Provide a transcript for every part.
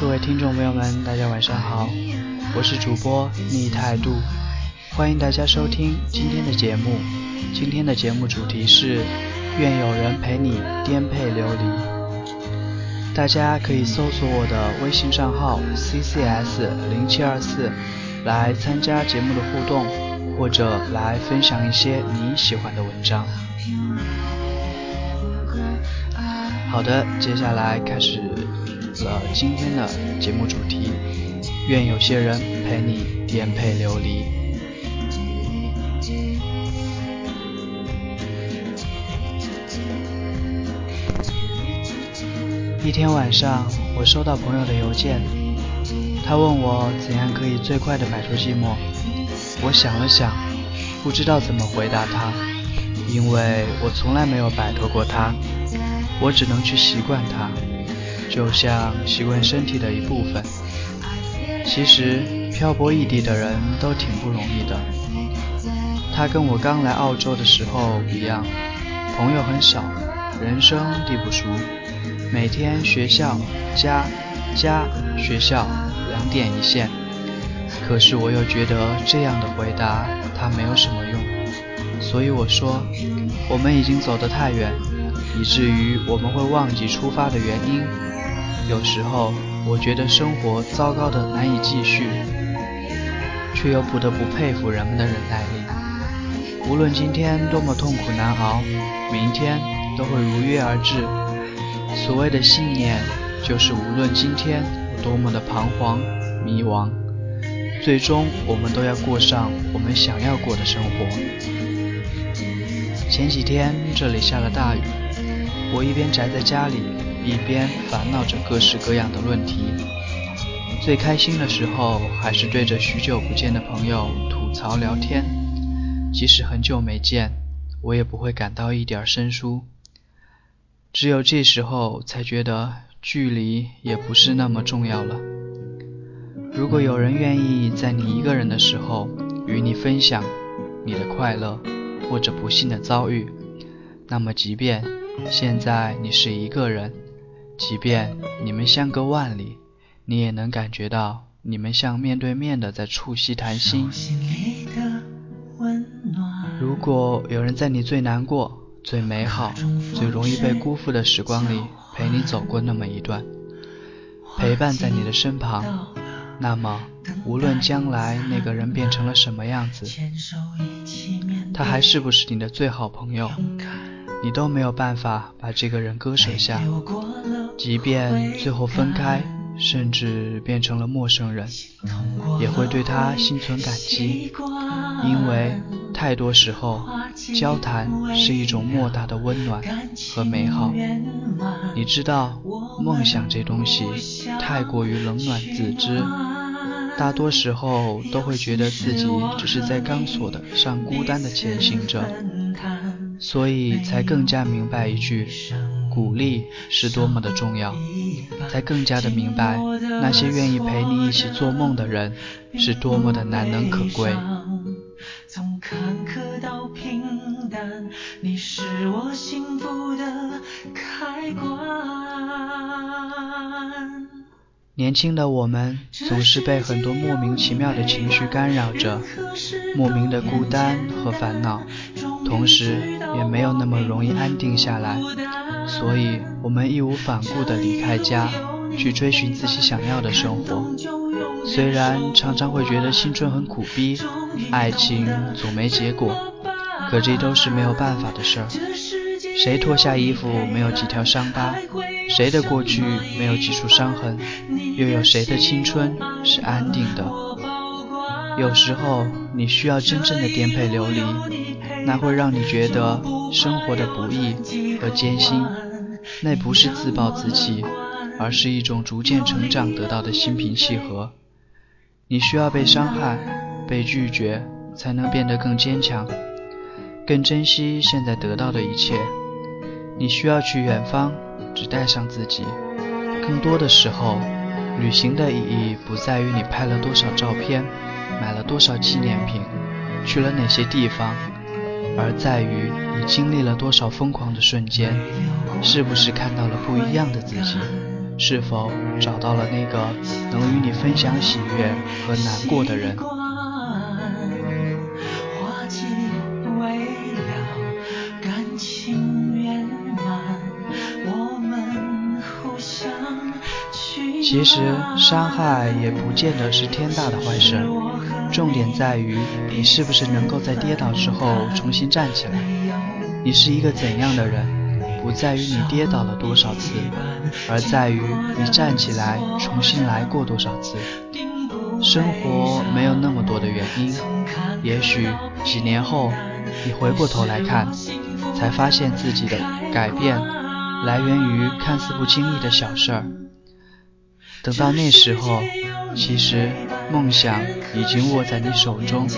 各位听众朋友们，大家晚上好，我是主播逆态度，欢迎大家收听今天的节目。今天的节目主题是愿有人陪你颠沛流离。大家可以搜索我的微信账号 ccs 零七二四来参加节目的互动，或者来分享一些你喜欢的文章。好的，接下来开始了今天的节目主题。愿有些人陪你颠沛流离。一天晚上，我收到朋友的邮件，他问我怎样可以最快的摆脱寂寞。我想了想，不知道怎么回答他，因为我从来没有摆脱过他。我只能去习惯它，就像习惯身体的一部分。其实漂泊异地的人都挺不容易的。他跟我刚来澳洲的时候一样，朋友很少，人生地不熟，每天学校、家、家、学校两点一线。可是我又觉得这样的回答他没有什么用，所以我说，我们已经走得太远。以至于我们会忘记出发的原因。有时候，我觉得生活糟糕的难以继续，却又不得不佩服人们的忍耐力。无论今天多么痛苦难熬，明天都会如约而至。所谓的信念，就是无论今天多么的彷徨迷惘，最终我们都要过上我们想要过的生活。前几天这里下了大雨。我一边宅在家里，一边烦恼着各式各样的论题。最开心的时候，还是对着许久不见的朋友吐槽聊天，即使很久没见，我也不会感到一点生疏。只有这时候，才觉得距离也不是那么重要了。如果有人愿意在你一个人的时候与你分享你的快乐或者不幸的遭遇，那么即便……现在你是一个人，即便你们相隔万里，你也能感觉到你们像面对面的在促膝谈心。如果有人在你最难过、最美好、最容易被辜负的时光里陪你走过那么一段，陪伴在你的身旁，那么无论将来那个人变成了什么样子，他还是不是你的最好朋友？你都没有办法把这个人割舍下，即便最后分开，甚至变成了陌生人，也会对他心存感激，因为太多时候，交谈是一种莫大的温暖和美好。你知道，梦想这东西太过于冷暖自知，大多时候都会觉得自己只是在钢索的上孤单的前行着。所以才更加明白一句，鼓励是多么的重要，才更加的明白那些愿意陪你一起做梦的人是多么的难能可贵。从坎坷到平淡，你是我幸福的开关。年轻的我们总是被很多莫名其妙的情绪干扰着，莫名的孤单和烦恼，同时也没有那么容易安定下来，所以我们义无反顾地离开家，去追寻自己想要的生活。虽然常常会觉得青春很苦逼，爱情总没结果，可这都是没有办法的事儿。谁脱下衣服没有几条伤疤？谁的过去没有几处伤痕？又有谁的青春是安定的？有时候你需要真正的颠沛流离，那会让你觉得生活的不易和艰辛。那不是自暴自弃，而是一种逐渐成长得到的心平气和。你需要被伤害、被拒绝，才能变得更坚强，更珍惜现在得到的一切。你需要去远方，只带上自己。更多的时候，旅行的意义不在于你拍了多少照片，买了多少纪念品，去了哪些地方，而在于你经历了多少疯狂的瞬间，是不是看到了不一样的自己。是否找到了那个能与你分享喜悦和难过的人？其实伤害也不见得是天大的坏事，重点在于你是不是能够在跌倒之后重新站起来。你是一个怎样的人，不在于你跌倒了多少次，而在于你站起来重新来过多少次。生活没有那么多的原因，也许几年后你回过头来看，才发现自己的改变来源于看似不经意的小事儿。等到那时候，其实梦想已经握在你手中，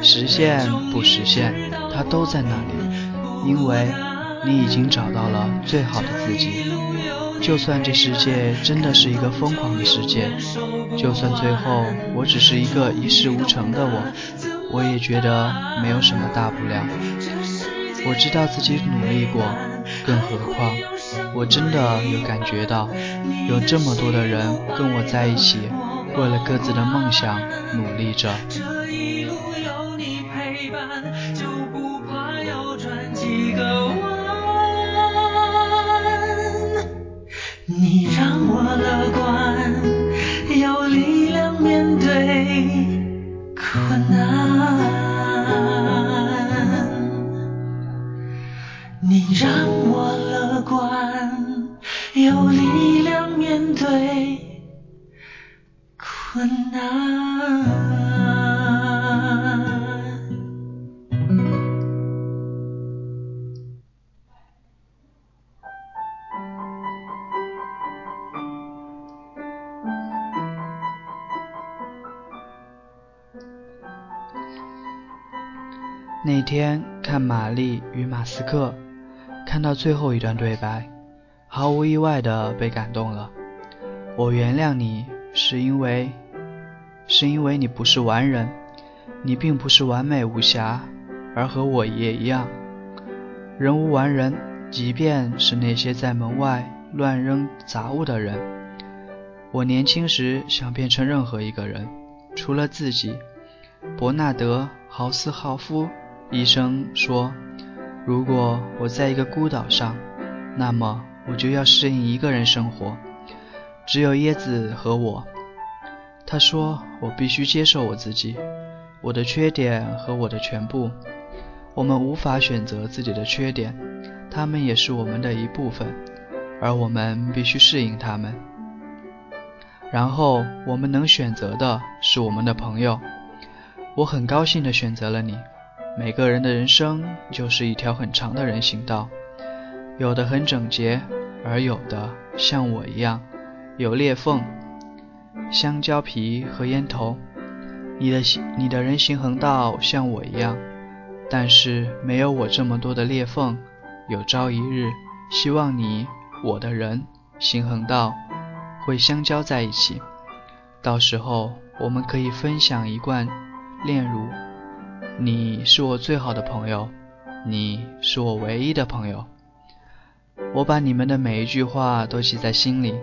实现不实现，它都在那里，因为你已经找到了最好的自己。就算这世界真的是一个疯狂的世界，就算最后我只是一个一事无成的我，我也觉得没有什么大不了。我知道自己努力过，更何况。我真的有感觉到，有这么多的人跟我在一起，为了各自的梦想努力着。有力量面对困难。那天看《玛丽与马斯克》，看到最后一段对白。毫无意外的被感动了。我原谅你，是因为，是因为你不是完人，你并不是完美无瑕，而和我也一样，人无完人。即便是那些在门外乱扔杂物的人，我年轻时想变成任何一个人，除了自己。伯纳德·豪斯豪夫医生说：“如果我在一个孤岛上，那么。”我就要适应一个人生活，只有椰子和我。他说：“我必须接受我自己，我的缺点和我的全部。我们无法选择自己的缺点，他们也是我们的一部分，而我们必须适应他们。然后我们能选择的是我们的朋友。我很高兴地选择了你。每个人的人生就是一条很长的人行道。”有的很整洁，而有的像我一样有裂缝。香蕉皮和烟头，你的你的人行横道像我一样，但是没有我这么多的裂缝。有朝一日，希望你我的人行横道会相交在一起，到时候我们可以分享一罐炼乳。你是我最好的朋友，你是我唯一的朋友。我把你们的每一句话都记在心里，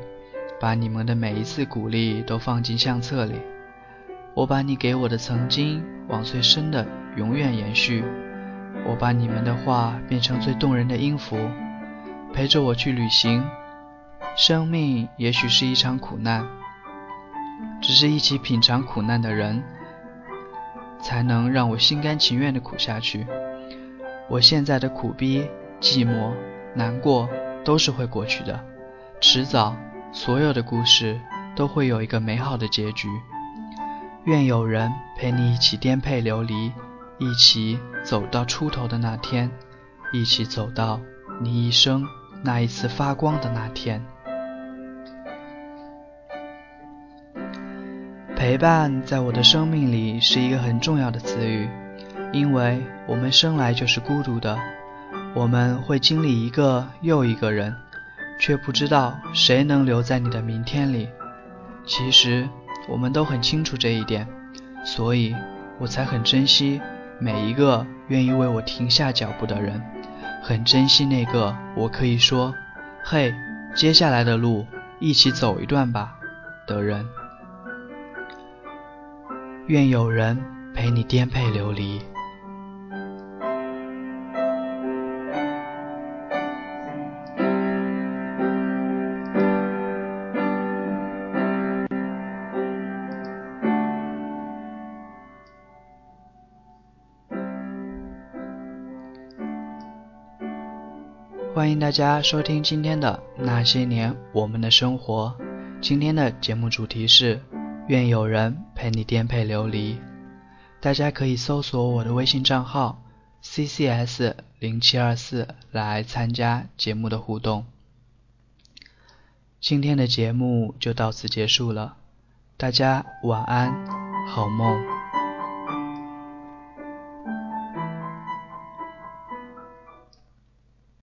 把你们的每一次鼓励都放进相册里。我把你给我的曾经往最深的永远延续。我把你们的话变成最动人的音符，陪着我去旅行。生命也许是一场苦难，只是一起品尝苦难的人，才能让我心甘情愿地苦下去。我现在的苦逼、寂寞。难过都是会过去的，迟早，所有的故事都会有一个美好的结局。愿有人陪你一起颠沛流离，一起走到出头的那天，一起走到你一生那一次发光的那天。陪伴在我的生命里是一个很重要的词语，因为我们生来就是孤独的。我们会经历一个又一个人，却不知道谁能留在你的明天里。其实我们都很清楚这一点，所以我才很珍惜每一个愿意为我停下脚步的人，很珍惜那个我可以说：“嘿，接下来的路一起走一段吧的人。愿有人陪你颠沛流离。欢迎大家收听今天的那些年我们的生活。今天的节目主题是愿有人陪你颠沛流离。大家可以搜索我的微信账号 ccs 零七二四来参加节目的互动。今天的节目就到此结束了，大家晚安，好梦。